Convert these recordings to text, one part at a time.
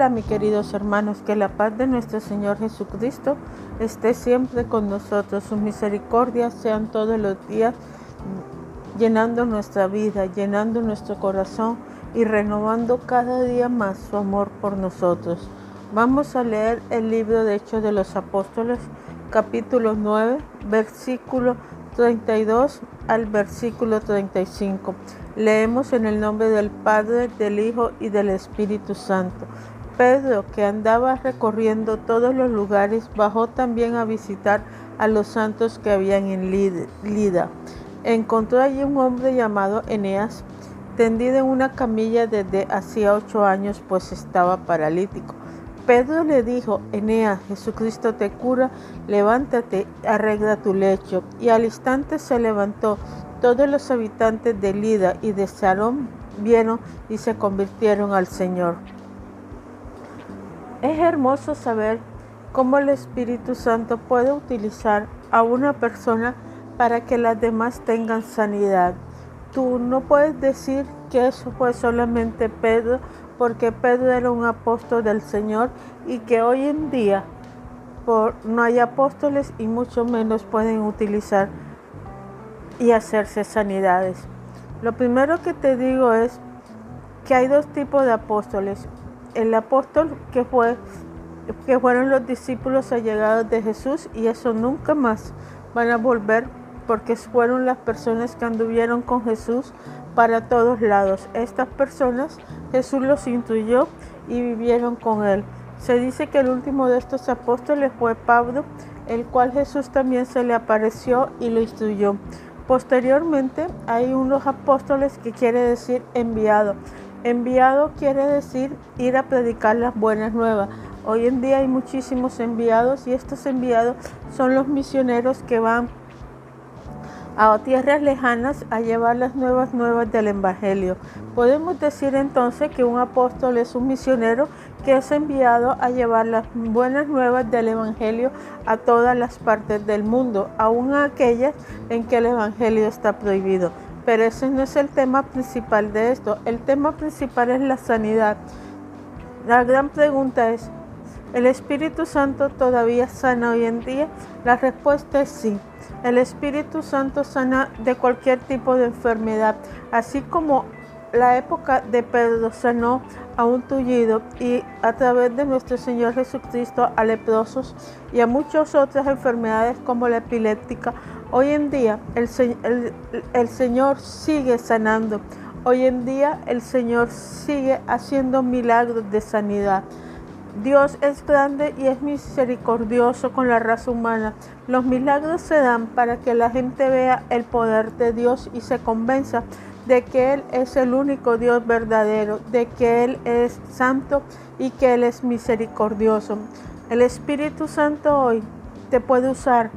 Hola, mis queridos hermanos, que la paz de nuestro Señor Jesucristo esté siempre con nosotros. Sus misericordias sean todos los días llenando nuestra vida, llenando nuestro corazón y renovando cada día más su amor por nosotros. Vamos a leer el libro de Hechos de los Apóstoles, capítulo 9, versículo 32 al versículo 35. Leemos en el nombre del Padre, del Hijo y del Espíritu Santo. Pedro, que andaba recorriendo todos los lugares, bajó también a visitar a los santos que habían en Lida. Encontró allí un hombre llamado Eneas, tendido en una camilla desde hacía ocho años, pues estaba paralítico. Pedro le dijo, Eneas, Jesucristo te cura, levántate, arregla tu lecho. Y al instante se levantó. Todos los habitantes de Lida y de Sarón vieron y se convirtieron al Señor. Es hermoso saber cómo el Espíritu Santo puede utilizar a una persona para que las demás tengan sanidad. Tú no puedes decir que eso fue solamente Pedro, porque Pedro era un apóstol del Señor y que hoy en día no hay apóstoles y mucho menos pueden utilizar y hacerse sanidades. Lo primero que te digo es que hay dos tipos de apóstoles el apóstol que fue que fueron los discípulos allegados de Jesús y eso nunca más van a volver porque fueron las personas que anduvieron con Jesús para todos lados. Estas personas Jesús los instruyó y vivieron con él. Se dice que el último de estos apóstoles fue Pablo, el cual Jesús también se le apareció y lo instruyó. Posteriormente hay unos apóstoles que quiere decir enviado. Enviado quiere decir ir a predicar las buenas nuevas. Hoy en día hay muchísimos enviados y estos enviados son los misioneros que van a tierras lejanas a llevar las nuevas nuevas del Evangelio. Podemos decir entonces que un apóstol es un misionero que es enviado a llevar las buenas nuevas del Evangelio a todas las partes del mundo, aun a aquellas en que el Evangelio está prohibido. Pero ese no es el tema principal de esto. El tema principal es la sanidad. La gran pregunta es, ¿el Espíritu Santo todavía sana hoy en día? La respuesta es sí. El Espíritu Santo sana de cualquier tipo de enfermedad, así como la época de Pedro sanó a un tullido y a través de nuestro Señor Jesucristo a leprosos y a muchas otras enfermedades como la epiléptica. Hoy en día el, el, Señor sigue sanando. Hoy en día el Señor sigue haciendo milagros de sanidad. Dios es grande y es misericordioso con la raza humana. Los milagros se dan para que la gente vea el poder de Dios y se convenza de que Él es el único Dios verdadero, de que Él es santo y que Él es misericordioso. El Espíritu Santo hoy te puede usar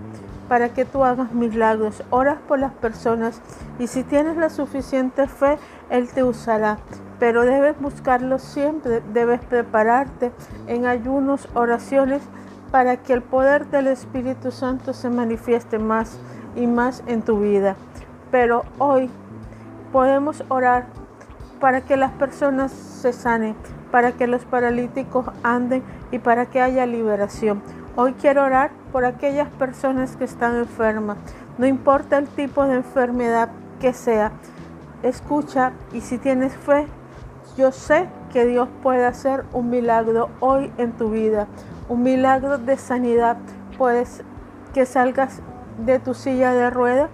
para que tú hagas milagros. Oras por las personas y si tienes la suficiente fe, Él te usará. Pero debes buscarlo siempre, debes prepararte en ayunos, oraciones, para que el poder del Espíritu Santo se manifieste más y más en tu vida. Pero hoy podemos orar para que las personas se sanen, para que los paralíticos anden y para que haya liberación. Hoy quiero orar por aquellas personas que están enfermas, no importa el tipo de enfermedad que sea. Escucha y si tienes fe, yo sé que Dios puede hacer un milagro hoy en tu vida, un milagro de sanidad. Puedes que salgas de tu silla de ruedas,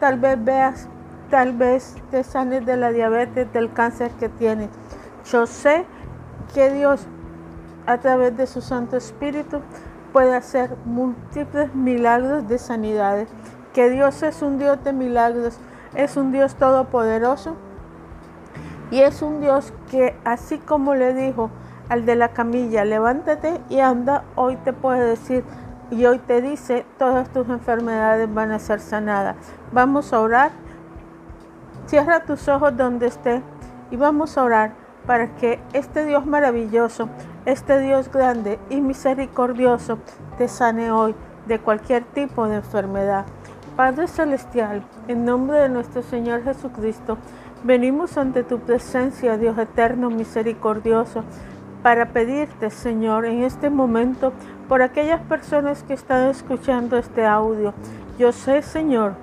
tal vez veas tal vez te sanes de la diabetes, del cáncer que tienes. Yo sé que Dios, a través de su Santo Espíritu, puede hacer múltiples milagros de sanidades. Que Dios es un Dios de milagros, es un Dios todopoderoso y es un Dios que así como le dijo al de la camilla, levántate y anda, hoy te puede decir y hoy te dice, todas tus enfermedades van a ser sanadas. Vamos a orar Cierra tus ojos donde esté y vamos a orar para que este Dios maravilloso, este Dios grande y misericordioso te sane hoy de cualquier tipo de enfermedad. Padre Celestial, en nombre de nuestro Señor Jesucristo, venimos ante tu presencia, Dios eterno, misericordioso, para pedirte, Señor, en este momento por aquellas personas que están escuchando este audio. Yo sé, Señor,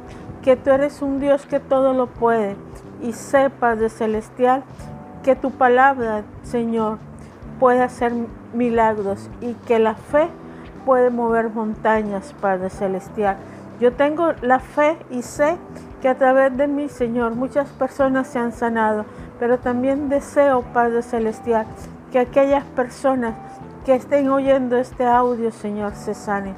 que tú eres un Dios que todo lo puede y sepa de celestial que tu palabra, Señor, puede hacer milagros y que la fe puede mover montañas, Padre Celestial. Yo tengo la fe y sé que a través de mí, Señor, muchas personas se han sanado, pero también deseo, Padre Celestial, que aquellas personas que estén oyendo este audio, Señor, se sanen.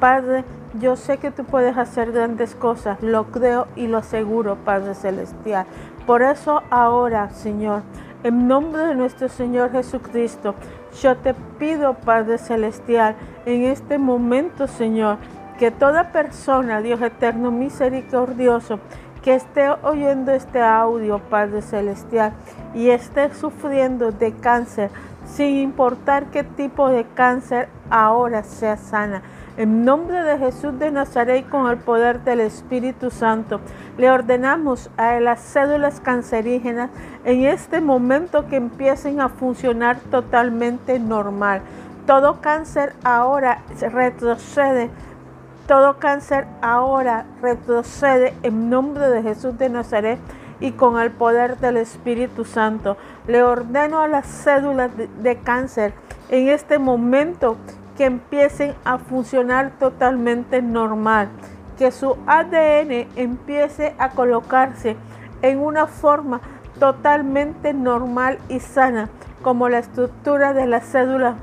Padre, yo sé que tú puedes hacer grandes cosas, lo creo y lo aseguro, Padre Celestial. Por eso ahora, Señor, en nombre de nuestro Señor Jesucristo, yo te pido, Padre Celestial, en este momento, Señor, que toda persona, Dios eterno, misericordioso, que esté oyendo este audio, Padre Celestial, y esté sufriendo de cáncer, sin importar qué tipo de cáncer ahora sea sana. En nombre de Jesús de Nazaret, con el poder del Espíritu Santo, le ordenamos a las cédulas cancerígenas en este momento que empiecen a funcionar totalmente normal. Todo cáncer ahora retrocede. Todo cáncer ahora retrocede en nombre de Jesús de Nazaret y con el poder del Espíritu Santo. Le ordeno a las cédulas de, cáncer en este momento que empiecen a funcionar totalmente normal, que su ADN empiece a colocarse en una forma totalmente normal y sana, como la estructura de las cédulas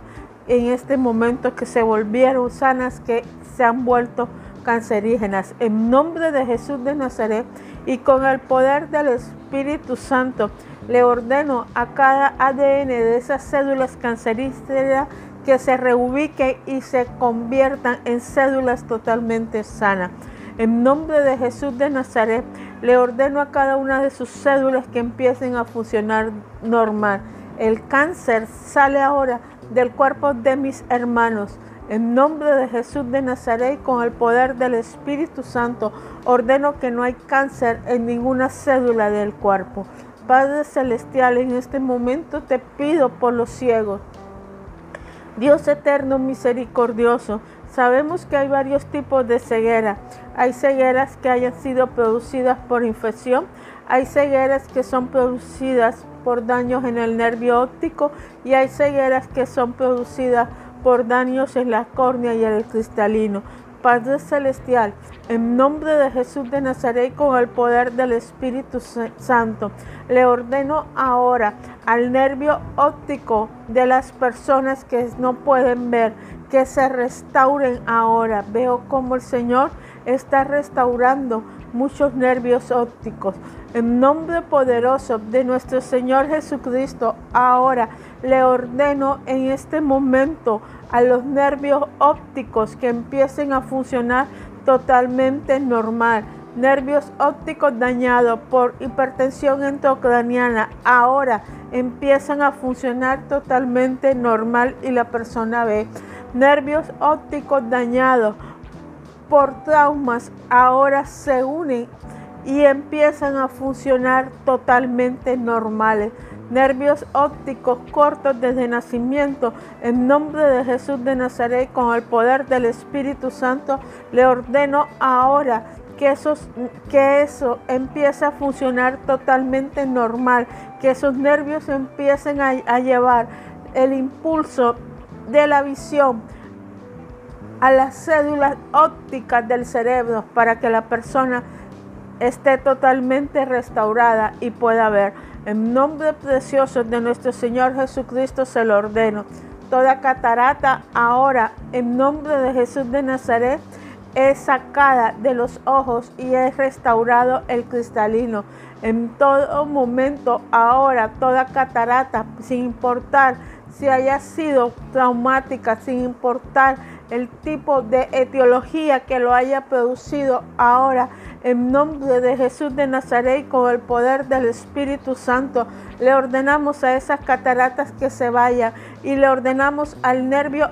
en este momento que se volvieron sanas, que se han vuelto cancerígenas. En nombre de Jesús de Nazaret y con el poder del Espíritu Santo, le ordeno a cada ADN de esas cédulas cancerígenas que se reubiquen y se conviertan en cédulas totalmente sanas. En nombre de Jesús de Nazaret, le ordeno a cada una de sus cédulas que empiecen a funcionar normal. El cáncer sale ahora del cuerpo de mis hermanos. En nombre de Jesús de Nazaret, con el poder del Espíritu Santo, ordeno que no hay cáncer en ninguna cédula del cuerpo. Padre Celestial, en este momento te pido por los ciegos, Dios eterno misericordioso, sabemos que hay varios tipos de ceguera. Hay cegueras que hayan sido producidas por infección, hay cegueras que son producidas por daños en el nervio óptico y hay cegueras que son producidas por daños en la córnea y en el cristalino. Padre Celestial, en nombre de Jesús de Nazaret, con el poder del Espíritu Santo, le ordeno ahora al nervio óptico de las personas que no pueden ver, que se restauren ahora. Veo como el Señor está restaurando muchos nervios ópticos. En nombre poderoso de nuestro Señor Jesucristo, ahora le ordeno en este momento a los nervios ópticos que empiecen a funcionar totalmente normal. Nervios ópticos dañados por hipertensión intracraniana ahora empiezan a funcionar totalmente normal y la persona ve. Nervios ópticos dañados por traumas ahora se unen y empiezan a funcionar totalmente normales nervios ópticos cortos desde nacimiento. En nombre de Jesús de Nazaret, con el poder del Espíritu Santo, le ordeno ahora que, que eso empiece a funcionar totalmente normal, que esos nervios empiecen a, a llevar el impulso de la visión a las cédulas ópticas del cerebro para que la persona esté totalmente restaurada y pueda ver. En nombre precioso de nuestro Señor Jesucristo se lo ordeno. Toda catarata ahora, en nombre de Jesús de Nazaret, es sacada de los ojos y es restaurado el cristalino. En todo momento, ahora, toda catarata, sin importar si haya sido traumática, sin importar el tipo de etiología que lo haya producido ahora, en nombre de Jesús de Nazaret, con el poder del Espíritu Santo, le ordenamos a esas cataratas que se vayan y le ordenamos al nervio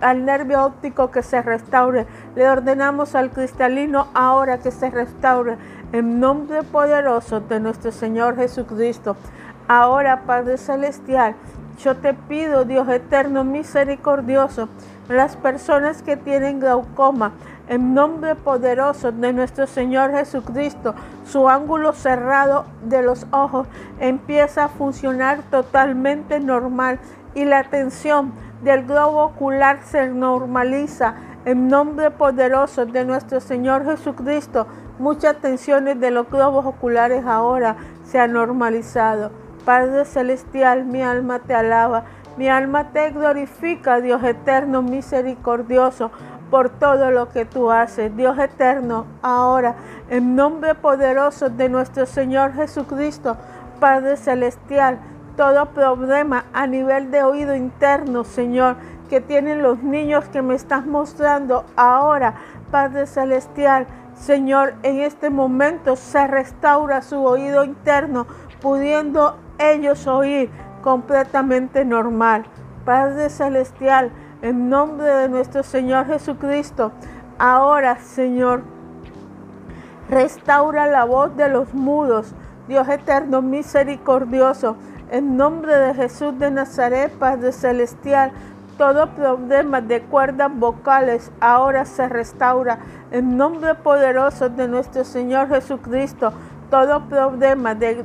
al nervio óptico que se restaure. Le ordenamos al cristalino ahora que se restaure. En nombre poderoso de nuestro Señor Jesucristo. Ahora, Padre Celestial, Yo te pido, Dios eterno, misericordioso, las personas que tienen glaucoma, en nombre poderoso de nuestro Señor Jesucristo, su ángulo cerrado de los ojos empieza a funcionar totalmente normal y la tensión del globo ocular se normaliza. En nombre poderoso de nuestro Señor Jesucristo, muchas tensiones de los globos oculares ahora se han normalizado. Padre Celestial, mi alma te alaba, mi alma te glorifica, Dios eterno, misericordioso, por todo lo que tú haces. Dios eterno, ahora, en nombre poderoso de nuestro Señor Jesucristo, Padre Celestial, todo problema a nivel de oído interno, Señor, que tienen los niños que me estás mostrando ahora, Padre Celestial, Señor, en este momento se restaura su oído interno, pudiendo ellos oír completamente normal. Padre Celestial, en nombre de nuestro Señor Jesucristo, ahora, Señor, restaura la voz de los mudos. Dios eterno, misericordioso, en nombre de Jesús de Nazaret, Padre Celestial, todo problema de cuerdas vocales ahora se restaura. En nombre poderoso de nuestro Señor Jesucristo, todo problema de,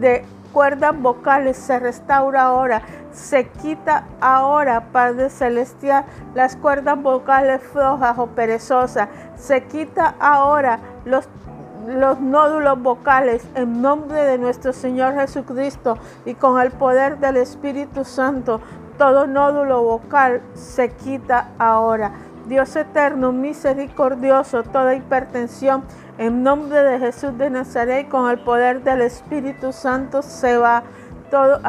de cuerdas vocales se restaura ahora, se quita ahora, Padre Celestial, las cuerdas vocales flojas o perezosas, se quita ahora los los nódulos vocales en nombre de nuestro Señor Jesucristo y con el poder del Espíritu Santo, todo nódulo vocal se quita ahora. Dios eterno, misericordioso, toda hipertensión en nombre de Jesús de Nazaret, con el poder del Espíritu Santo se va. Todo,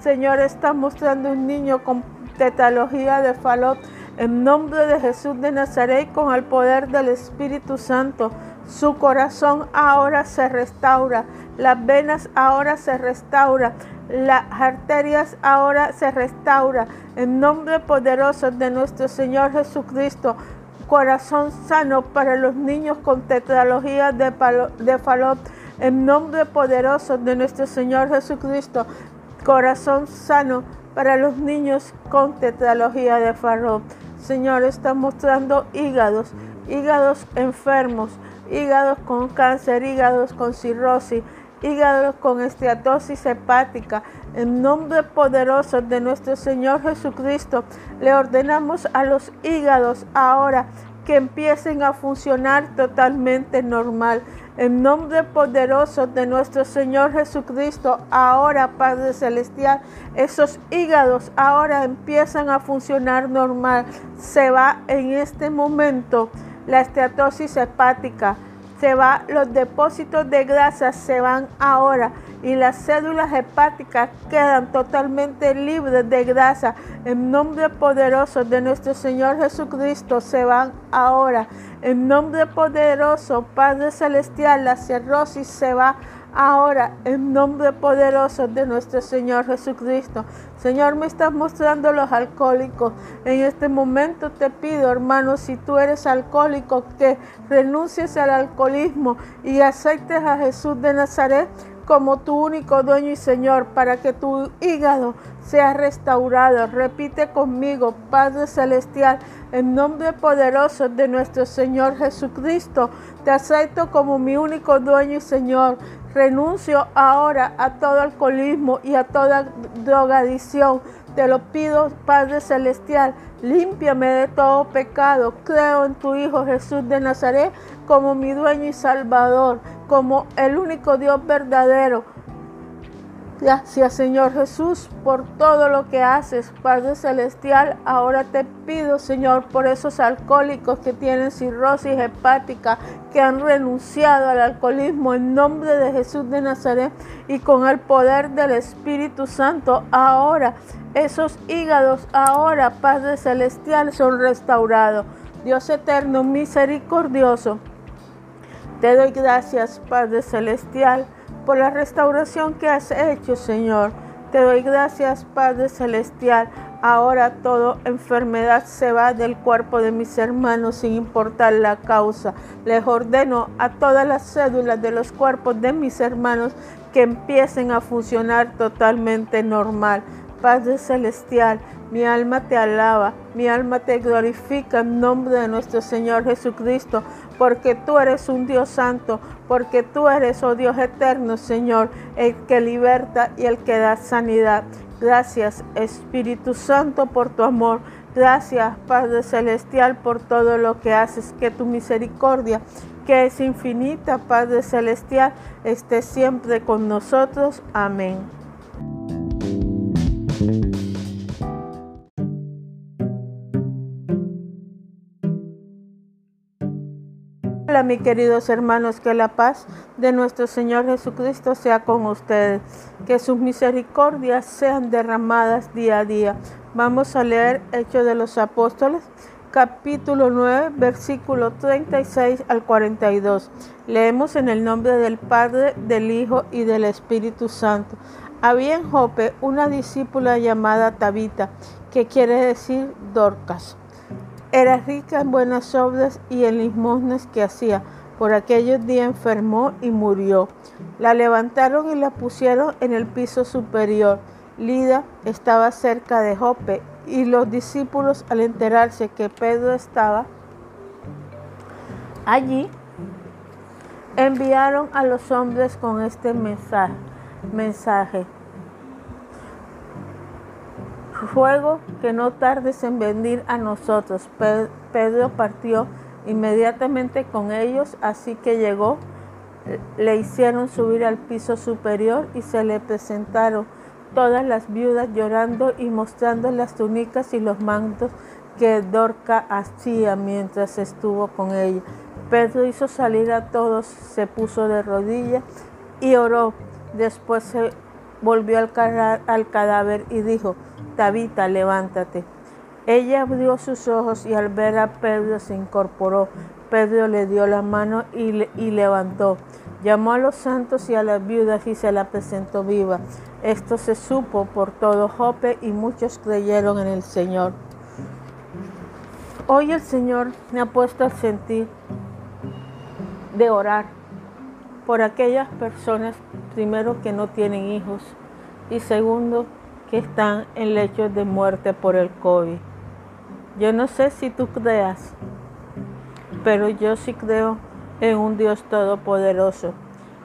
Señor, está mostrando un niño con tetalogía de falot. En nombre de Jesús de Nazaret, con el poder del Espíritu Santo, su corazón ahora se restaura, las venas ahora se restauran, las arterias ahora se restauran. En nombre poderoso de nuestro Señor Jesucristo, corazón sano para los niños con tetralogía de, de Falot. En nombre poderoso de nuestro Señor Jesucristo, corazón sano para los niños con tetralogía de Falot. Señor, está mostrando hígados, hígados enfermos, hígados con cáncer, hígados con cirrosis, hígados con esteatosis hepática. En nombre poderoso de nuestro Señor Jesucristo, le ordenamos a los hígados ahora que empiecen a funcionar totalmente normal. En nombre poderoso de nuestro Señor Jesucristo, ahora Padre Celestial, esos hígados ahora empiezan a funcionar normal. Se va en este momento la esteatosis hepática se va, los depósitos de grasa se van ahora y las células hepáticas quedan totalmente libres de grasa. En nombre poderoso de nuestro Señor Jesucristo se van ahora. En nombre poderoso, Padre Celestial, la cirrosis se va ahora en nombre poderoso de nuestro Señor Jesucristo. Señor, me estás mostrando los alcohólicos. En este momento te pido, hermano, si tú eres alcohólico, que renuncies al alcoholismo y aceptes a Jesús de Nazaret como tu único dueño y Señor, para que tu hígado sea restaurado. Repite conmigo, Padre Celestial, en nombre poderoso de nuestro Señor Jesucristo, te acepto como mi único dueño y Señor. Renuncio ahora a todo alcoholismo y a toda drogadicción. Te lo pido, Padre Celestial, límpiame de todo pecado. Creo en tu Hijo Jesús de Nazaret como mi dueño y salvador, como el único Dios verdadero Gracias Señor Jesús por todo lo que haces, Padre Celestial. Ahora te pido Señor por esos alcohólicos que tienen cirrosis hepática, que han renunciado al alcoholismo en nombre de Jesús de Nazaret y con el poder del Espíritu Santo. Ahora esos hígados, ahora Padre Celestial, son restaurados. Dios eterno, misericordioso. Te doy gracias Padre Celestial por la restauración que has hecho, Señor. Te doy gracias, Padre Celestial. Ahora toda enfermedad se va del cuerpo de mis hermanos sin importar la causa. Les ordeno a todas las cédulas de los cuerpos de mis hermanos que empiecen a funcionar totalmente normal. Padre Celestial, mi alma te alaba, mi alma te glorifica en nombre de nuestro Señor Jesucristo, porque tú eres un Dios santo, porque tú eres, oh Dios eterno, Señor, el que liberta y el que da sanidad. Gracias, Espíritu Santo, por tu amor. Gracias, Padre Celestial, por todo lo que haces, que tu misericordia, que es infinita, Padre Celestial, esté siempre con nosotros. Amén. Hola, mis queridos hermanos, que la paz de nuestro Señor Jesucristo sea con ustedes, que sus misericordias sean derramadas día a día. Vamos a leer Hechos de los Apóstoles, capítulo 9, versículo 36 al 42. Leemos en el nombre del Padre, del Hijo y del Espíritu Santo. Había en Jope una discípula llamada Tabita, que quiere decir Dorcas era rica en buenas obras y en limosnas que hacía. Por aquellos días enfermó y murió. La levantaron y la pusieron en el piso superior. Lida estaba cerca de Jope y los discípulos al enterarse que Pedro estaba allí, enviaron a los hombres con este mensaje. Mensaje fuego que no tardes en venir a nosotros. Pedro partió inmediatamente con ellos, así que llegó, le hicieron subir al piso superior y se le presentaron todas las viudas llorando y mostrando las túnicas y los mantos que Dorca hacía mientras estuvo con ella. Pedro hizo salir a todos, se puso de rodillas y oró. Después se volvió al, cadáver y dijo, Tabita, levántate. Ella abrió sus ojos y al ver a Pedro se incorporó. Pedro le dio la mano y, y, levantó. Llamó a los santos y a las viudas y se la presentó viva. Esto se supo por todo Jope y muchos creyeron en el Señor. Hoy el Señor me ha puesto al sentir de orar por aquellas personas, primero que no tienen hijos y segundo que están en lechos de muerte por el COVID. Yo no sé si tú creas, pero yo sí creo en un Dios todopoderoso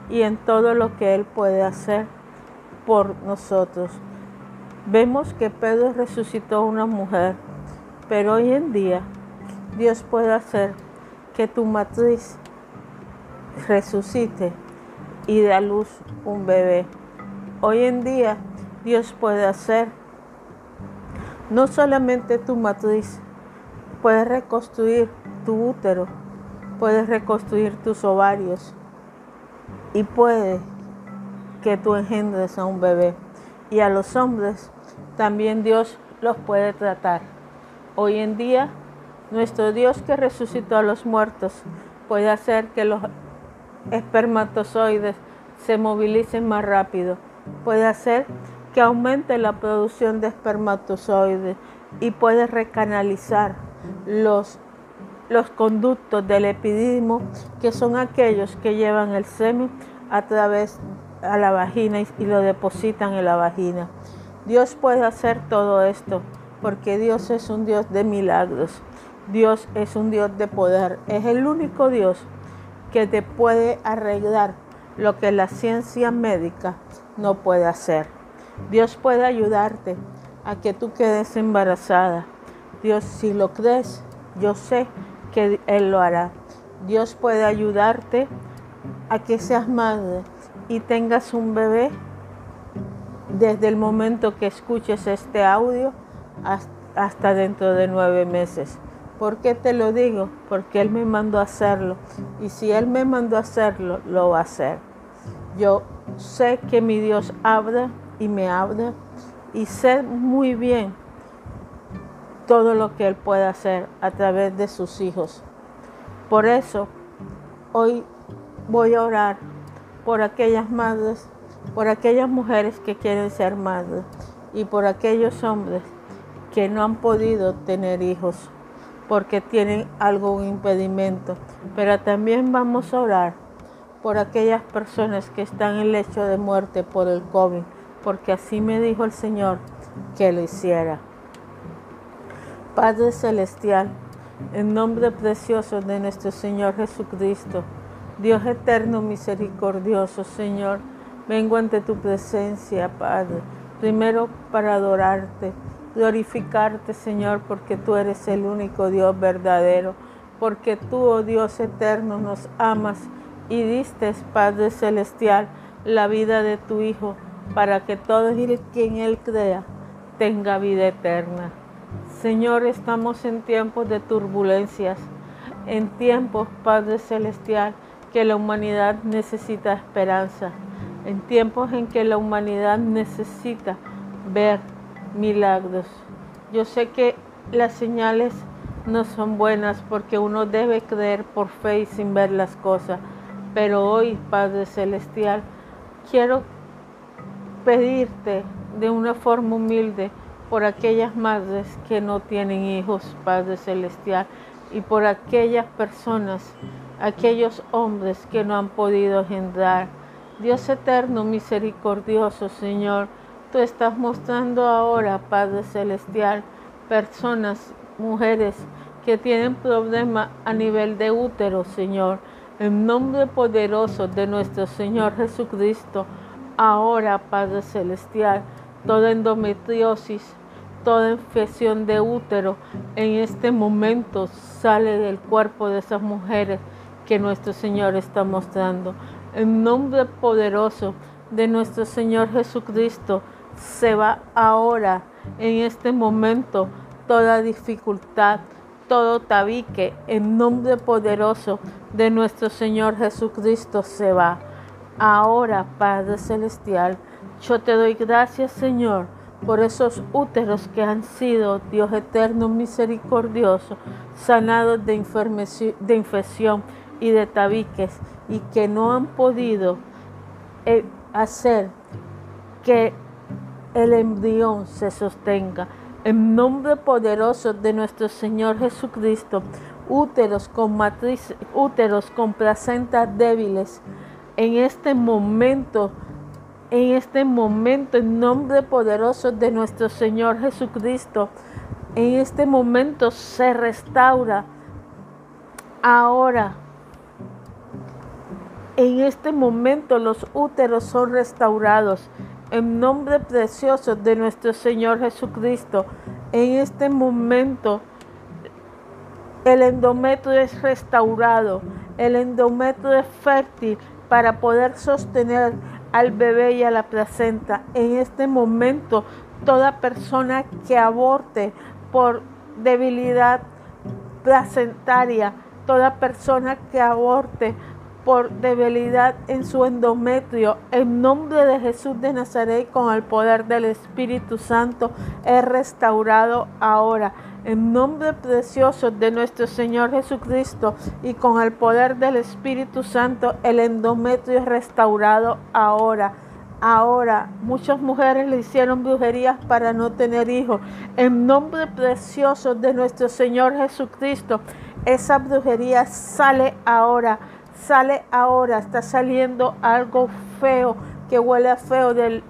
y en todo lo que Él puede hacer por nosotros. Vemos que Pedro resucitó a una mujer, pero hoy en día Dios puede hacer que tu matriz resucite y dé a luz un bebé. Hoy en día Dios puede hacer. No solamente tu matriz, puedes reconstruir tu útero, puedes reconstruir tus ovarios y puede que tú engendres a un bebé. Y a los hombres también Dios los puede tratar. Hoy en día, nuestro Dios que resucitó a los muertos puede hacer que los espermatozoides se movilicen más rápido. Puede hacer que aumente la producción de espermatozoides y puede recanalizar los, los conductos del epididimo, que son aquellos que llevan el semen a través a la vagina y, lo depositan en la vagina. Dios puede hacer todo esto porque Dios es un Dios de milagros. Dios es un Dios de poder. Es el único Dios que te puede arreglar lo que la ciencia médica no puede hacer. Dios puede ayudarte a que tú quedes embarazada. Dios, si lo crees, yo sé que Él lo hará. Dios puede ayudarte a que seas madre y tengas un bebé desde el momento que escuches este audio hasta dentro de nueve meses. ¿Por qué te lo digo? Porque Él me mandó a hacerlo. Y si Él me mandó a hacerlo, lo va a hacer. Yo sé que mi Dios habla y me habla y sé muy bien todo lo que Él puede hacer a través de sus hijos. Por eso, hoy voy a orar por aquellas madres, por aquellas mujeres que quieren ser madres y por aquellos hombres que no han podido tener hijos porque tienen algún impedimento. Pero también vamos a orar por aquellas personas que están en lecho de muerte por el COVID porque así me dijo el Señor, que lo hiciera. Padre Celestial, en nombre precioso de nuestro Señor Jesucristo, Dios eterno, misericordioso, Señor, vengo ante tu presencia, Padre, primero para adorarte, glorificarte, Señor, porque tú eres el único Dios verdadero, porque tú, oh Dios eterno, nos amas y diste, Padre Celestial, la vida de tu Hijo, para que todo el que en Él crea tenga vida eterna. Señor, estamos en tiempos de turbulencias, en tiempos, Padre Celestial, que la humanidad necesita esperanza, en tiempos en que la humanidad necesita ver milagros. Yo sé que las señales no son buenas porque uno debe creer por fe y sin ver las cosas, pero hoy, Padre Celestial, quiero pedirte de una forma humilde por aquellas madres que no tienen hijos, Padre Celestial, y por aquellas personas, aquellos hombres que no han podido engendrar. Dios eterno, misericordioso, Señor, tú estás mostrando ahora, Padre Celestial, personas, mujeres que tienen problemas a nivel de útero, Señor. En nombre poderoso de nuestro Señor Jesucristo, ahora, Padre Celestial, toda endometriosis, toda infección de útero en este momento sale del cuerpo de esas mujeres que nuestro Señor está mostrando. En nombre poderoso de nuestro Señor Jesucristo se va ahora, en este momento, toda dificultad, todo tabique, en nombre poderoso de nuestro Señor Jesucristo se va. Ahora, Padre Celestial, yo te doy gracias, Señor, por esos úteros que han sido, Dios eterno misericordioso, sanados de, infección y de tabiques y que no han podido eh, hacer que el embrión se sostenga. En nombre poderoso de nuestro Señor Jesucristo, úteros con matriz, úteros con placentas débiles, en este momento, en este momento, en nombre poderoso de nuestro Señor Jesucristo, en este momento se restaura. Ahora, en este momento los úteros son restaurados. En nombre precioso de nuestro Señor Jesucristo, en este momento el endometrio es restaurado. El endometrio es fértil para poder sostener al bebé y a la placenta. En este momento, toda persona que aborte por debilidad placentaria, toda persona que aborte por debilidad en su endometrio, en nombre de Jesús de Nazaret, con el poder del Espíritu Santo, es restaurado ahora en nombre precioso de nuestro Señor Jesucristo y con el poder del Espíritu Santo, el endometrio es restaurado ahora. Ahora, muchas mujeres le hicieron brujerías para no tener hijos. En nombre precioso de nuestro Señor Jesucristo, esa brujería sale ahora, sale ahora, está saliendo algo feo que huele a feo del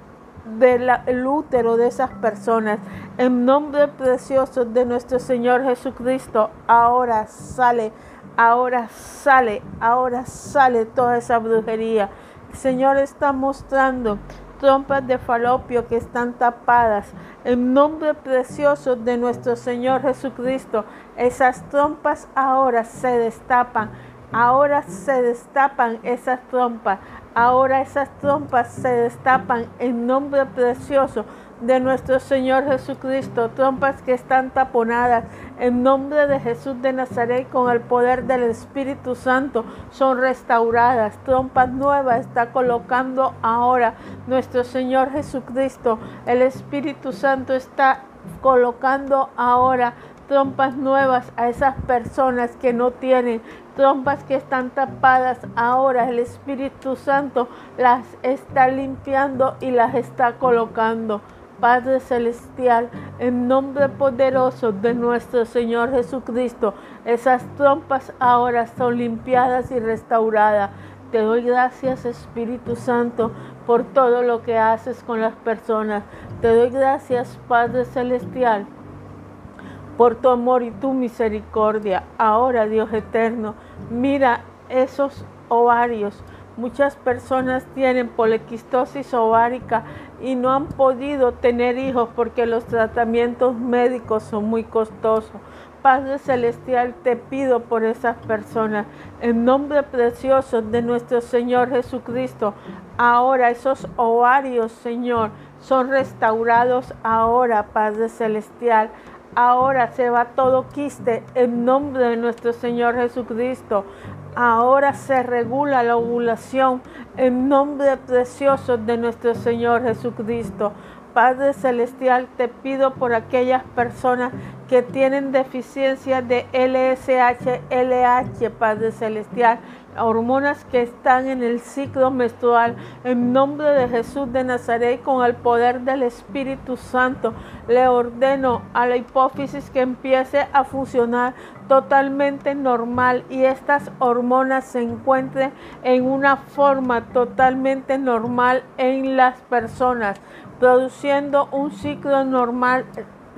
del útero de esas personas. En nombre precioso de nuestro Señor Jesucristo, ahora sale, ahora sale, ahora sale toda esa brujería. El Señor está mostrando trompas de falopio que están tapadas. En nombre precioso de nuestro Señor Jesucristo, esas trompas ahora se destapan. Ahora se destapan esas trompas. Ahora esas trompas se destapan en nombre precioso de nuestro Señor Jesucristo, trompas que están taponadas en nombre de Jesús de Nazaret con el poder del Espíritu Santo son restauradas, trompas nuevas está colocando ahora nuestro Señor Jesucristo, el Espíritu Santo está colocando ahora trompas nuevas a esas personas que no tienen trompas que están tapadas ahora el Espíritu Santo las está limpiando y las está colocando. Padre Celestial, en nombre poderoso de nuestro Señor Jesucristo, esas trompas ahora son limpiadas y restauradas. Te doy gracias Espíritu Santo por todo lo que haces con las personas. Te doy gracias Padre Celestial por tu amor y tu misericordia. Ahora Dios eterno, mira esos ovarios. Muchas personas tienen poliquistosis ovárica y no han podido tener hijos porque los tratamientos médicos son muy costosos. Padre Celestial, te pido por esas personas, en nombre precioso de nuestro Señor Jesucristo, ahora esos ovarios, Señor, son restaurados ahora, Padre Celestial. Ahora se va todo quiste en nombre de nuestro Señor Jesucristo. Ahora se regula la ovulación en nombre precioso de nuestro Señor Jesucristo. Padre Celestial, te pido por aquellas personas que tienen deficiencia de LSH, LH, Padre Celestial, hormonas que están en el ciclo menstrual. En nombre de Jesús de Nazaret, con el poder del Espíritu Santo, le ordeno a la hipófisis que empiece a funcionar totalmente normal y estas hormonas se encuentren en una forma totalmente normal en las personas, produciendo un ciclo normal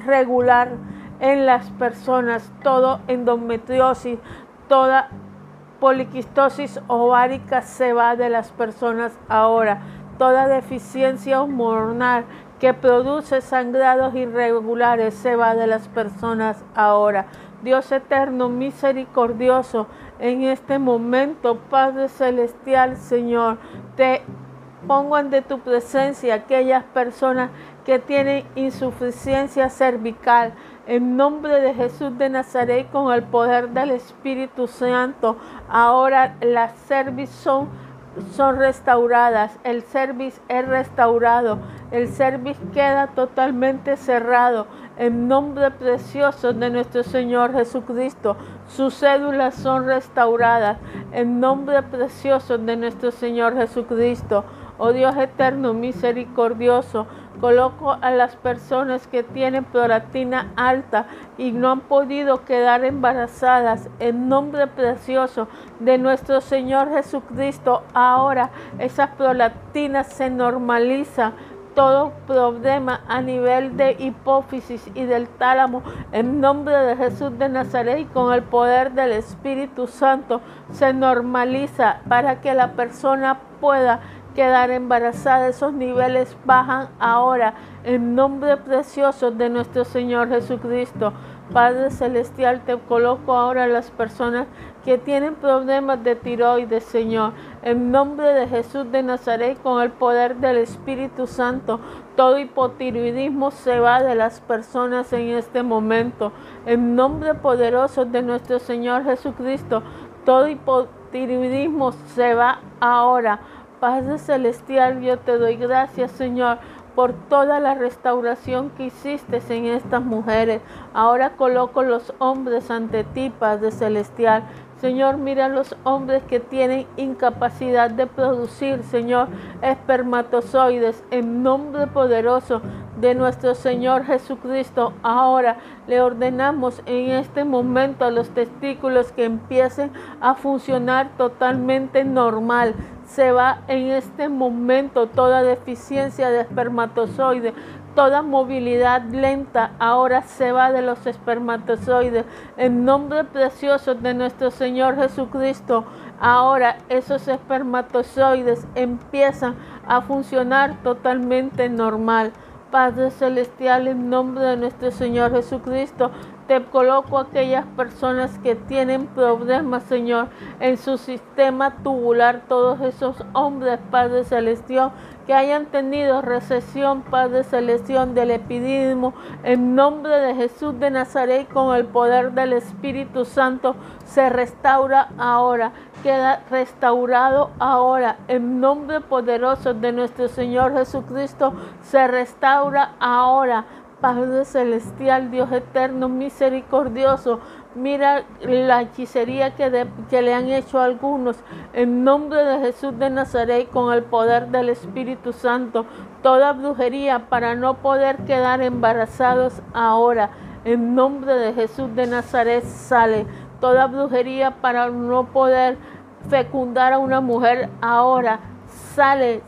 regular en las personas, todo endometriosis, toda poliquistosis ovárica se va de las personas ahora. Toda deficiencia hormonal que produce sangrados irregulares se va de las personas ahora. Dios eterno, misericordioso, en este momento, Padre Celestial, Señor, te pongo ante tu presencia aquellas personas que tienen insuficiencia cervical, en nombre de Jesús de Nazaret, con el poder del Espíritu Santo, ahora las cerviz son, restauradas, el cerviz es restaurado, el cerviz queda totalmente cerrado. En nombre precioso de nuestro Señor Jesucristo, sus cédulas son restauradas. En nombre precioso de nuestro Señor Jesucristo, oh Dios eterno, misericordioso, Coloco a las personas que tienen prolactina alta y no han podido quedar embarazadas en nombre precioso de nuestro Señor Jesucristo. Ahora esas prolactinas se normalizan todo problema a nivel de hipófisis y del tálamo en nombre de Jesús de Nazaret y con el poder del Espíritu Santo se normaliza para que la persona pueda quedar embarazada. Esos niveles bajan ahora en nombre precioso de nuestro Señor Jesucristo. Padre Celestial, te coloco ahora a las personas que tienen problemas de tiroides, Señor. En nombre de Jesús de Nazaret, con el poder del Espíritu Santo, todo hipotiroidismo se va de las personas en este momento. En nombre poderoso de nuestro Señor Jesucristo, todo hipotiroidismo se va ahora Padre Celestial, yo te doy gracias, Señor, por toda la restauración que hiciste en estas mujeres. Ahora coloco los hombres ante ti, Padre Celestial. Señor, mira los hombres que tienen incapacidad de producir, Señor, espermatozoides en nombre poderoso de nuestro Señor Jesucristo. Ahora le ordenamos en este momento a los testículos que empiecen a funcionar totalmente normal se va en este momento toda deficiencia de espermatozoides, toda movilidad lenta ahora se va de los espermatozoides. En nombre precioso de nuestro Señor Jesucristo, ahora esos espermatozoides empiezan a funcionar totalmente normal. Padre Celestial, en nombre de nuestro Señor Jesucristo, te coloco aquellas personas que tienen problemas, Señor, en su sistema tubular, todos esos hombres, Padre Celestial, que hayan tenido recesión, Padre Celestial, del epidismo, en nombre de Jesús de Nazaret, con el poder del Espíritu Santo, se restaura ahora, queda restaurado ahora, en nombre poderoso de nuestro Señor Jesucristo, se restaura ahora Padre Celestial, Dios eterno, misericordioso, mira la hechicería que, que, le han hecho a algunos. En nombre de Jesús de Nazaret, con el poder del Espíritu Santo, toda brujería para no poder quedar embarazados ahora. En nombre de Jesús de Nazaret sale toda brujería para no poder fecundar a una mujer, ahora sale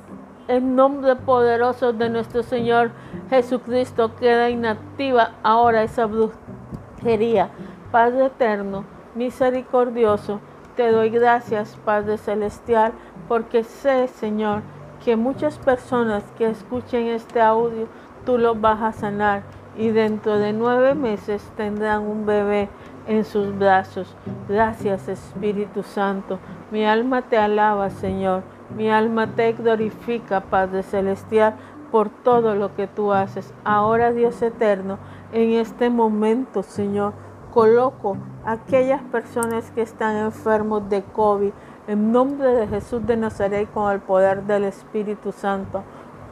en nombre poderoso de nuestro Señor Jesucristo. Queda inactiva ahora esa brujería. Padre eterno, misericordioso, te doy gracias, Padre Celestial, porque sé, Señor, que muchas personas que escuchen este audio, tú los vas a sanar y dentro de nueve meses tendrán un bebé en sus brazos. Gracias Espíritu Santo. Mi alma te alaba, Señor. Mi alma te glorifica, Padre Celestial, por todo lo que tú haces. Ahora, Dios eterno, en este momento, Señor, coloco a aquellas personas que están enfermos de COVID en nombre de Jesús de Nazaret con el poder del Espíritu Santo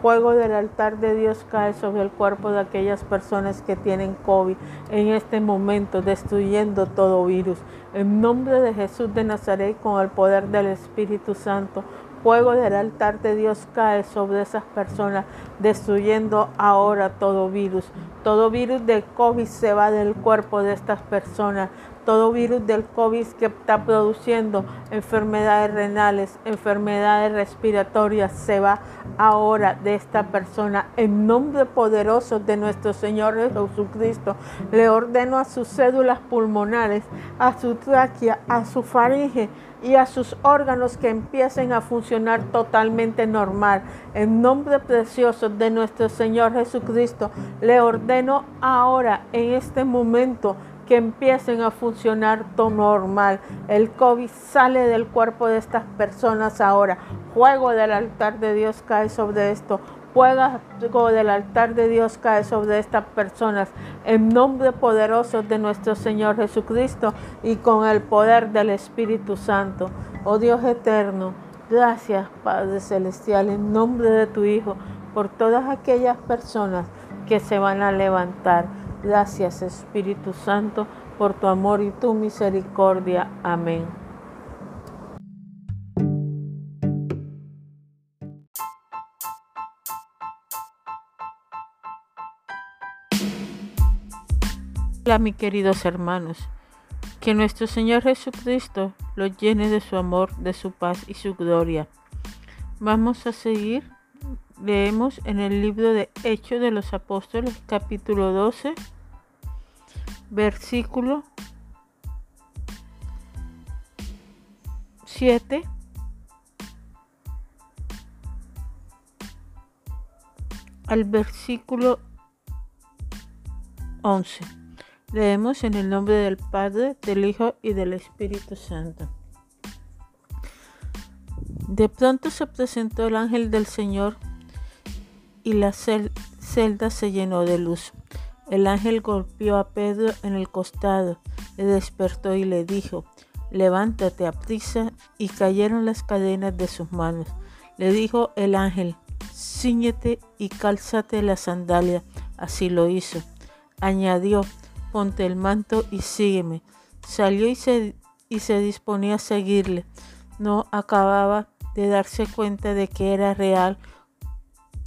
fuego del altar de Dios cae sobre el cuerpo de aquellas personas que tienen COVID en este momento, destruyendo todo virus. En nombre de Jesús de Nazaret, con el poder del Espíritu Santo, fuego del altar de Dios cae sobre esas personas, destruyendo ahora todo virus. Todo virus de COVID se va del cuerpo de estas personas todo virus del COVID que está produciendo enfermedades renales, enfermedades respiratorias, se va ahora de esta persona. En nombre poderoso de nuestro Señor Jesucristo, le ordeno a sus cédulas pulmonares, a su tráquea, a su faringe y a sus órganos que empiecen a funcionar totalmente normal. En nombre precioso de nuestro Señor Jesucristo, le ordeno ahora, en este momento, que empiecen a funcionar todo normal. El COVID sale del cuerpo de estas personas ahora. Fuego del altar de Dios cae sobre esto. Fuego del altar de Dios cae sobre estas personas. En nombre poderoso de nuestro Señor Jesucristo y con el poder del Espíritu Santo. Oh Dios eterno, gracias Padre Celestial, en nombre de tu Hijo, por todas aquellas personas que se van a levantar Gracias Espíritu Santo por tu amor y tu misericordia. Amén. Hola mis queridos hermanos, que nuestro Señor Jesucristo los llene de su amor, de su paz y su gloria. Vamos a seguir leemos en el libro de Hechos de los Apóstoles, capítulo 12, versículo 7. al versículo 11. Leemos en el nombre del Padre, del Hijo y del Espíritu Santo. De pronto se presentó el ángel del Señor y la celda se llenó de luz. El ángel golpeó a Pedro en el costado, le despertó y le dijo, levántate a prisa, y cayeron las cadenas de sus manos. Le dijo el ángel, ciñete y cálzate la sandalia. Así lo hizo. Añadió, ponte el manto y sígueme. Salió y se, y se disponía a seguirle. No acababa de darse cuenta de que era real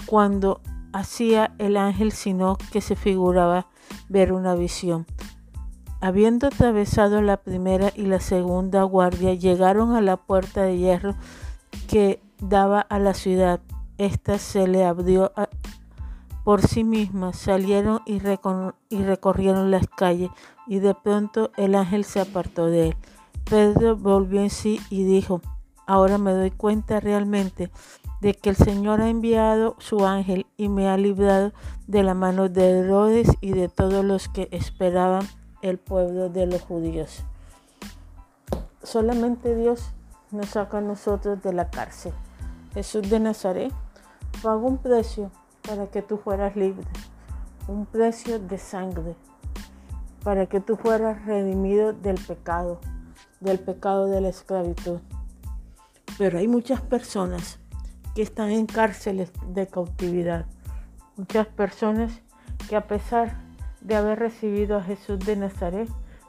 cuando hacía el ángel, sino que se figuraba ver una visión. Habiendo atravesado la primera y la segunda guardia, llegaron a la puerta de hierro que daba a la ciudad. Esta se le abrió por sí misma, salieron y, y recorrieron las calles, y de pronto el ángel se apartó de él. Pedro volvió en sí y dijo, ahora me doy cuenta realmente de que el Señor ha enviado su ángel y me ha librado de la mano de Herodes y de todos los que esperaban el pueblo de los judíos. Solamente Dios nos saca a nosotros de la cárcel. Jesús de Nazaret pagó un precio para que tú fueras libre, un precio de sangre, para que tú fueras redimido del pecado, del pecado de la esclavitud. Pero hay muchas personas que están en cárceles de cautividad. Muchas personas que a pesar de haber recibido a Jesús de Nazaret,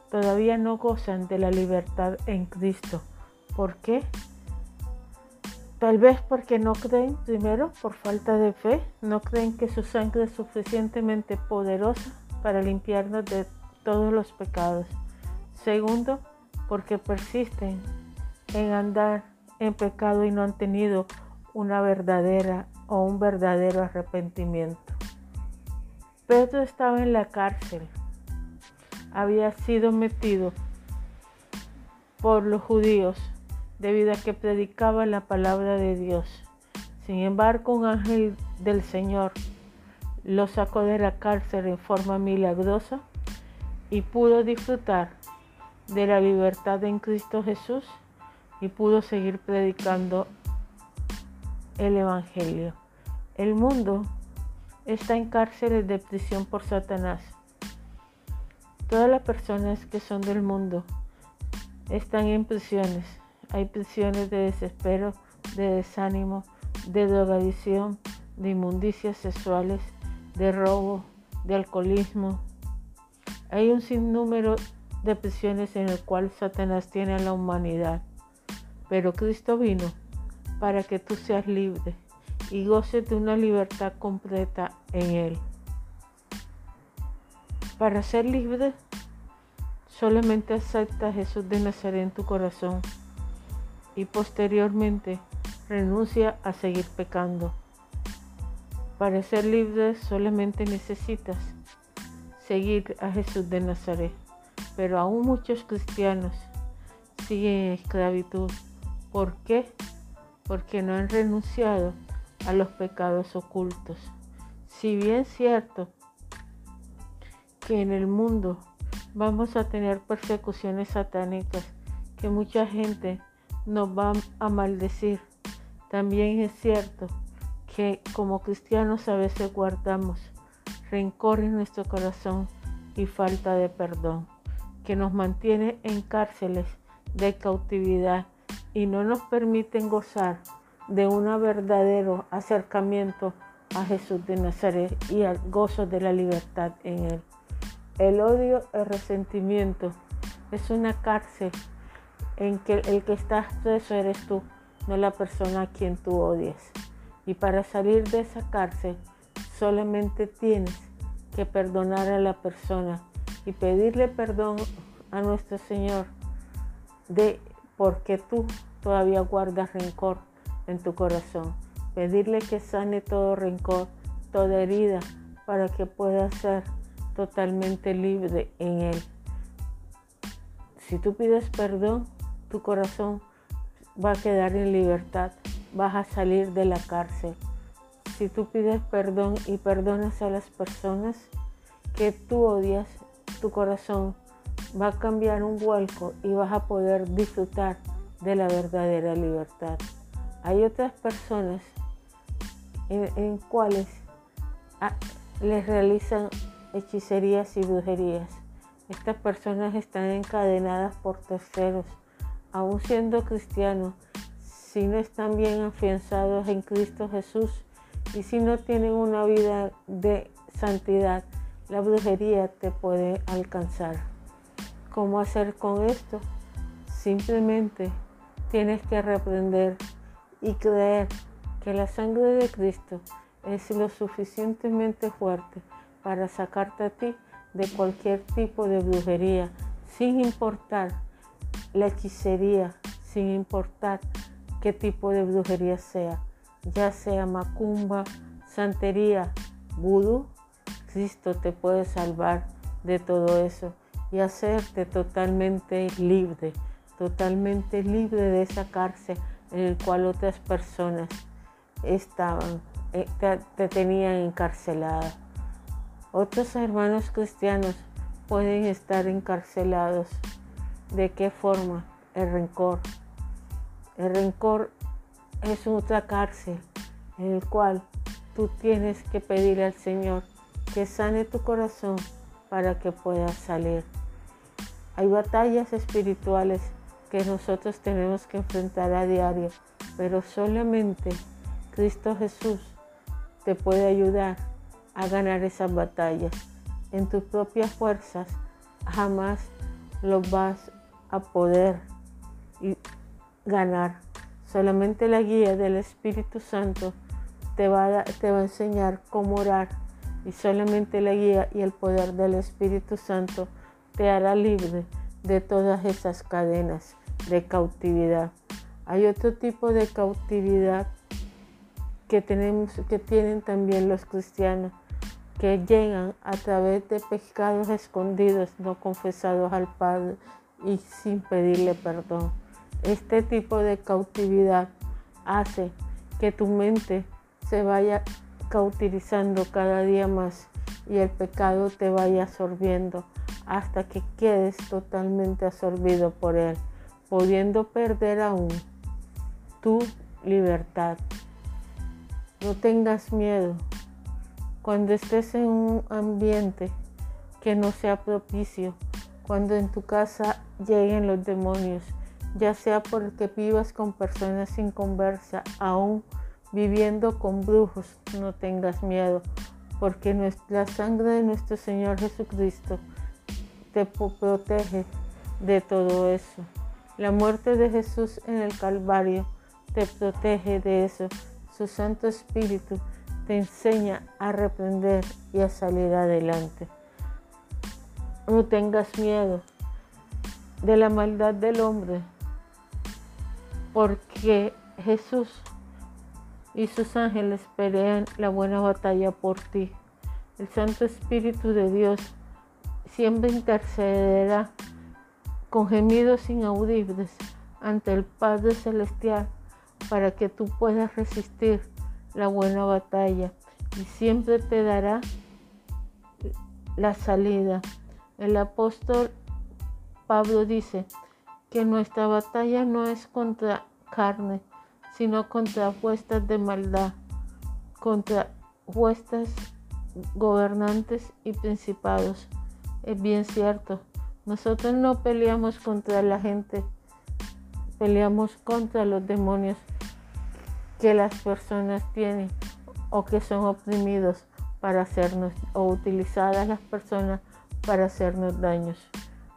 todavía no gozan de la libertad en Cristo. ¿Por qué? Tal vez porque no creen, primero, por falta de fe, no creen que su sangre es suficientemente poderosa para limpiarnos de todos los pecados. Segundo, porque persisten en andar en pecado y no han tenido una verdadera o un verdadero arrepentimiento. Pedro estaba en la cárcel. Había sido metido por los judíos debido a que predicaba la palabra de Dios. Sin embargo, un ángel del Señor lo sacó de la cárcel en forma milagrosa y pudo disfrutar de la libertad en Cristo Jesús y pudo seguir predicando el Evangelio. El mundo está en cárceles de prisión por Satanás. Todas las personas que son del mundo están en prisiones. Hay prisiones de desespero, de desánimo, de drogadicción, de inmundicias sexuales, de robo, de alcoholismo. Hay un sinnúmero de prisiones en el cual Satanás tiene a la humanidad. Pero Cristo vino para que tú seas libre y goces de una libertad completa en Él. Para ser libre, solamente acepta a Jesús de Nazaret en tu corazón y posteriormente renuncia a seguir pecando. Para ser libre solamente necesitas seguir a Jesús de Nazaret, pero aún muchos cristianos siguen en esclavitud. ¿Por qué? Porque no han renunciado a los pecados ocultos. Si bien es cierto que en el mundo vamos a tener persecuciones satánicas, que mucha gente nos va a maldecir, también es cierto que como cristianos a veces guardamos rencor en nuestro corazón y falta de perdón, que nos mantiene en cárceles de cautividad y no nos permiten gozar de un verdadero acercamiento a Jesús de Nazaret y al gozo de la libertad en Él. El odio, el resentimiento es una cárcel en que el que está preso eres tú, no la persona a quien tú odias. Y para salir de esa cárcel solamente tienes que perdonar a la persona y pedirle perdón a nuestro Señor de porque tú todavía guardas rencor en tu corazón. Pedirle que sane todo rencor, toda herida, para que puedas ser totalmente libre en Él. Si tú pides perdón, tu corazón va a quedar en libertad, vas a salir de la cárcel. Si tú pides perdón y perdonas a las personas que tú odias, tu corazón va a cambiar un vuelco y vas a poder disfrutar de la verdadera libertad. Hay otras personas en, cuales ah, les realizan hechicerías y brujerías. Estas personas están encadenadas por terceros, aún siendo cristianos, si no están bien afianzados en Cristo Jesús y si no tienen una vida de santidad, la brujería te puede alcanzar. ¿Cómo hacer con esto? Simplemente tienes que reprender y creer que la sangre de Cristo es lo suficientemente fuerte para sacarte a ti de cualquier tipo de brujería, sin importar la hechicería, sin importar qué tipo de brujería sea, ya sea macumba, santería, vudú, Cristo te puede salvar de todo eso y hacerte totalmente libre, totalmente libre de esa cárcel en el cual otras personas estaban, eh, te, tenían encarcelada. Otros hermanos cristianos pueden estar encarcelados. ¿De qué forma? El rencor. El rencor es otra cárcel en el cual tú tienes que pedir al Señor que sane tu corazón para que puedas salir. Hay batallas espirituales que nosotros tenemos que enfrentar a diario, pero solamente Cristo Jesús te puede ayudar a ganar esas batallas. En tus propias fuerzas jamás lo vas a poder ganar. Solamente la guía del Espíritu Santo te va, a, te va a enseñar cómo orar y solamente la guía y el poder del Espíritu Santo te hará libre de todas esas cadenas de cautividad. Hay otro tipo de cautividad que, tenemos, que tienen también los cristianos, que llegan a través de pecados escondidos, no confesados al Padre y sin pedirle perdón. Este tipo de cautividad hace que tu mente se vaya cautivizando cada día más y el pecado te vaya absorbiendo hasta que quedes totalmente absorbido por él, pudiendo perder aún tu libertad. No tengas miedo. Cuando estés en un ambiente que no sea propicio, cuando en tu casa lleguen los demonios, ya sea porque vivas con personas sin conversa, aún viviendo con brujos, no tengas miedo, porque la sangre de nuestro Señor Jesucristo te protege de todo eso. La muerte de Jesús en el Calvario te protege de eso su Santo Espíritu te enseña a reprender y a salir adelante. No tengas miedo de la maldad del hombre, porque Jesús y sus ángeles pelean la buena batalla por ti. El Santo Espíritu de Dios siempre intercederá con gemidos inaudibles ante el Padre Celestial para que tú puedas resistir la buena batalla y siempre te dará la salida. El apóstol Pablo dice que nuestra batalla no es contra carne, sino contra huestas de maldad, contra huestas gobernantes y principados. Es bien cierto, nosotros no peleamos contra la gente, peleamos contra los demonios que las personas tienen o que son oprimidos para hacernos o utilizadas las personas para hacernos daños.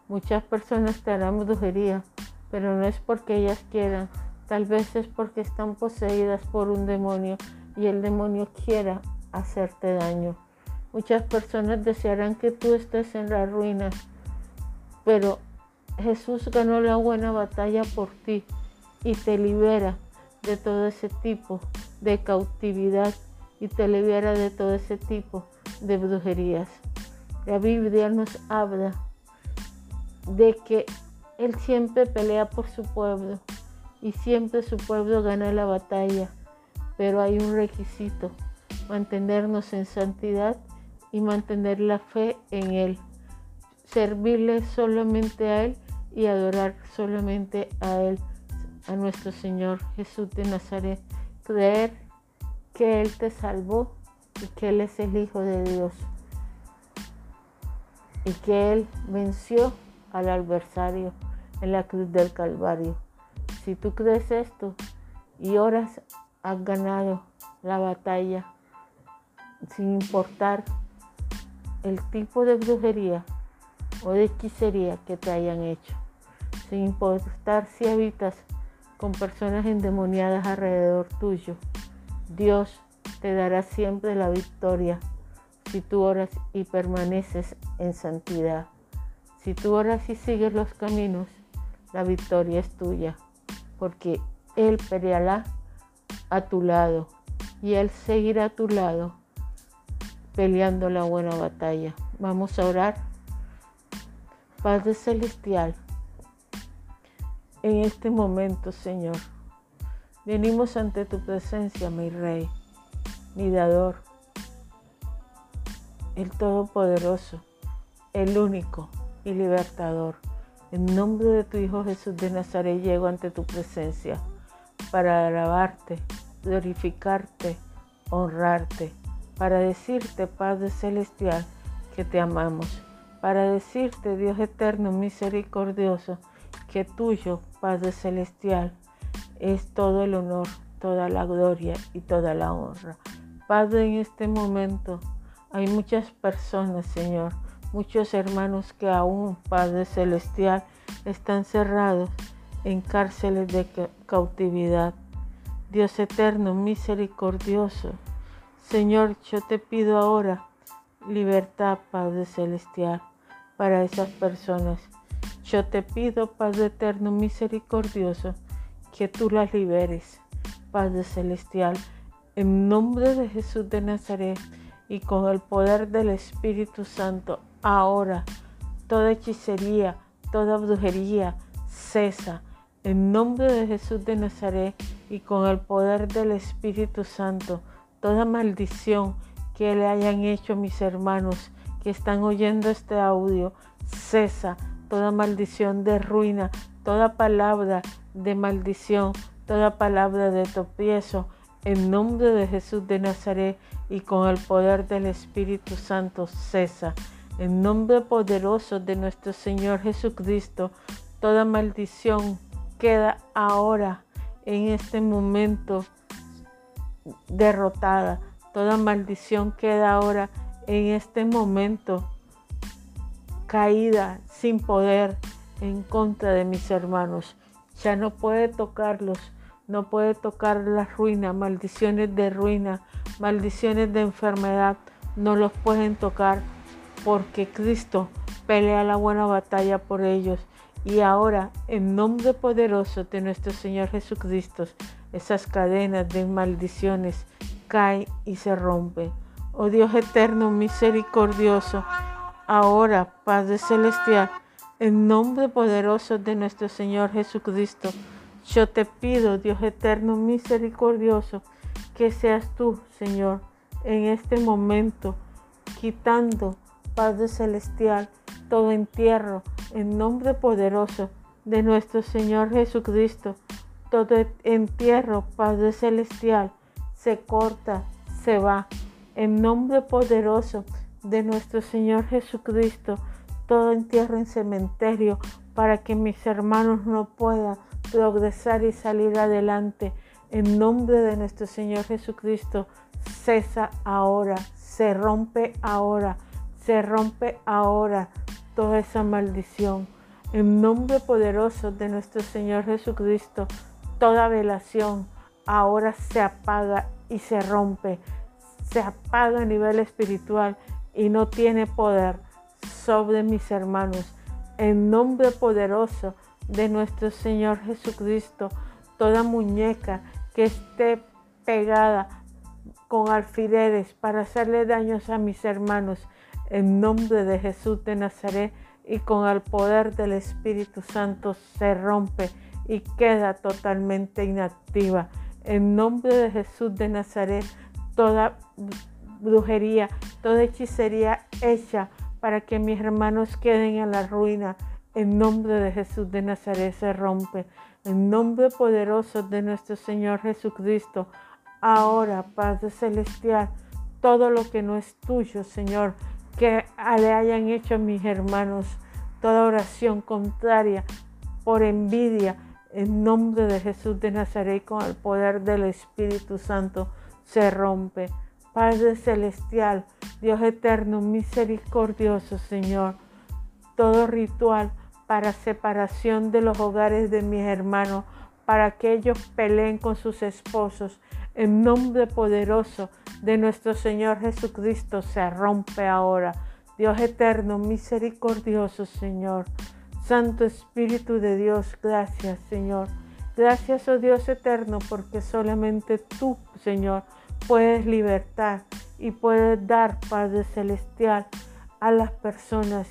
Muchas personas te harán brujería, pero no es porque ellas quieran, tal vez es porque están poseídas por un demonio y el demonio quiera hacerte daño. Muchas personas desearán que tú estés en la ruina, pero Jesús ganó la buena batalla por ti y te libera de todo ese tipo de cautividad y te libera de todo ese tipo de brujerías. La Biblia nos habla de que Él siempre pelea por su pueblo y siempre su pueblo gana la batalla, pero hay un requisito, mantenernos en santidad y mantener la fe en Él, servirle solamente a Él y adorar solamente a Él a nuestro Señor Jesús de Nazaret, creer que Él te salvó y que Él es el Hijo de Dios y que Él venció al adversario en la cruz del Calvario. Si tú crees esto y oras, has ganado la batalla sin importar el tipo de brujería o de hechicería que te hayan hecho, sin importar si habitas con personas endemoniadas alrededor tuyo. Dios te dará siempre la victoria si tú oras y permaneces en santidad. Si tú oras y sigues los caminos, la victoria es tuya, porque Él peleará a tu lado y Él seguirá a tu lado peleando la buena batalla. Vamos a orar. Padre Celestial, en este momento, Señor. Venimos ante tu presencia, mi Rey, mi Dador, el Todopoderoso, el único y libertador. En nombre de tu Hijo Jesús de Nazaret llego ante tu presencia para alabarte, glorificarte, honrarte, para decirte, Padre Celestial, que te amamos, para decirte, Dios eterno, misericordioso, que tuyo, Padre Celestial, es todo el honor, toda la gloria y toda la honra. Padre, en este momento hay muchas personas, Señor, muchos hermanos que aún, Padre Celestial, están cerrados en cárceles de cautividad. Dios eterno, misericordioso, Señor, yo te pido ahora libertad, Padre Celestial, para esas personas. Yo te pido, Padre eterno misericordioso, que tú las liberes, Padre Celestial, en nombre de Jesús de Nazaret y con el poder del Espíritu Santo, ahora toda hechicería, toda brujería cesa. En nombre de Jesús de Nazaret y con el poder del Espíritu Santo, toda maldición que le hayan hecho mis hermanos que están oyendo este audio, cesa toda maldición de ruina, toda palabra de maldición, toda palabra de tropiezo, en nombre de Jesús de Nazaret y con el poder del Espíritu Santo cesa. En nombre poderoso de nuestro Señor Jesucristo, toda maldición queda ahora en este momento derrotada. Toda maldición queda ahora en este momento caída sin poder en contra de mis hermanos. Ya no puede tocarlos, no puede tocar la ruina, maldiciones de ruina, maldiciones de enfermedad, no los pueden tocar porque Cristo pelea la buena batalla por ellos. Y ahora, en nombre poderoso de nuestro Señor Jesucristo, esas cadenas de maldiciones caen y se rompen. Oh Dios eterno, misericordioso, ahora, Padre Celestial, en nombre poderoso de nuestro Señor Jesucristo, yo te pido, Dios eterno, misericordioso, que seas tú, Señor, en este momento, quitando, Padre Celestial, todo entierro, en nombre poderoso de nuestro Señor Jesucristo. Todo entierro, Padre Celestial, se corta, se va. En nombre poderoso de nuestro Señor Jesucristo, todo entierro en cementerio para que mis hermanos no puedan progresar y salir adelante. En nombre de nuestro Señor Jesucristo, cesa ahora, se rompe ahora, se rompe ahora toda esa maldición. En nombre poderoso de nuestro Señor Jesucristo, toda velación ahora se apaga y se rompe. Se apaga a nivel espiritual y no tiene poder sobre mis hermanos. En nombre poderoso de nuestro Señor Jesucristo, toda muñeca que esté pegada con alfileres para hacerle daños a mis hermanos, en nombre de Jesús de Nazaret y con el poder del Espíritu Santo se rompe y queda totalmente inactiva. En nombre de Jesús de Nazaret, toda brujería, toda hechicería hecha para que mis hermanos queden en la ruina, en nombre de Jesús de Nazaret se rompe. En nombre poderoso de nuestro Señor Jesucristo, ahora, Padre Celestial, todo lo que no es tuyo, Señor, que le hayan hecho mis hermanos, toda oración contraria por envidia, en nombre de Jesús de Nazaret, con el poder del Espíritu Santo, se rompe. Padre Celestial, Dios eterno, misericordioso, Señor, todo ritual para separación de los hogares de mis hermanos, para que ellos peleen con sus esposos, en nombre poderoso de nuestro Señor Jesucristo se rompe ahora. Dios eterno, misericordioso Señor. Santo Espíritu de Dios, gracias Señor. Gracias, oh Dios eterno, porque solamente tú, Señor, puedes libertar y puedes dar, Padre Celestial, a las personas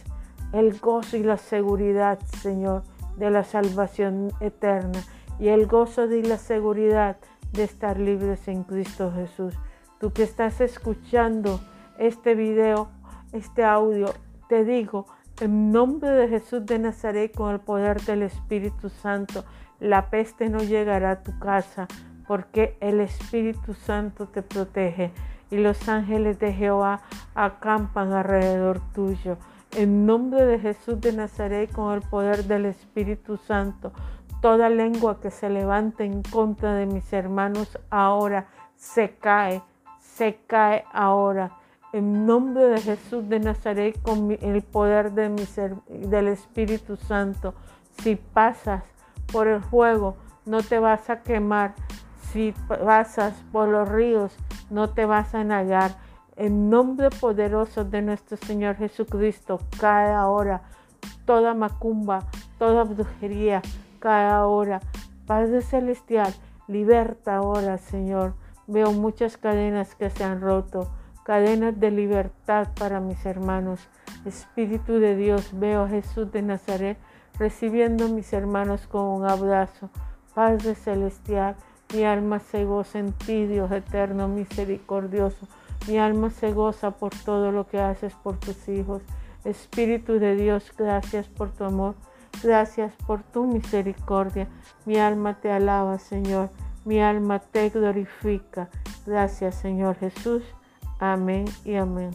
el gozo y la seguridad, Señor, de la salvación eterna y el gozo y la seguridad de estar libres en Cristo Jesús. Tú que estás escuchando este video, este audio, te digo, en nombre de Jesús de Nazaret, con el poder del Espíritu Santo, la peste no llegará a tu casa, porque el Espíritu Santo te protege y los ángeles de Jehová acampan alrededor tuyo. En nombre de Jesús de Nazaret, con el poder del Espíritu Santo, toda lengua que se levante en contra de mis hermanos ahora se cae, se cae ahora. En nombre de Jesús de Nazaret, con el poder de del Espíritu Santo, si pasas por el fuego, no te vas a quemar. Si pasas por los ríos, no te vas a negar en nombre poderoso de nuestro Señor Jesucristo, cae ahora toda macumba, toda brujería, cae ahora Padre Celestial, liberta ahora, Señor. Veo muchas cadenas que se han roto, cadenas de libertad para mis hermanos. Espíritu de Dios, veo a Jesús de Nazaret recibiendo a mis hermanos con un abrazo. Padre Celestial, mi alma se goza en ti, Dios eterno, misericordioso. Mi alma se goza por todo lo que haces por tus hijos. Espíritu de Dios, gracias por tu amor. Gracias por tu misericordia. Mi alma te alaba, Señor. Mi alma te glorifica. Gracias, Señor Jesús. Amén y amén.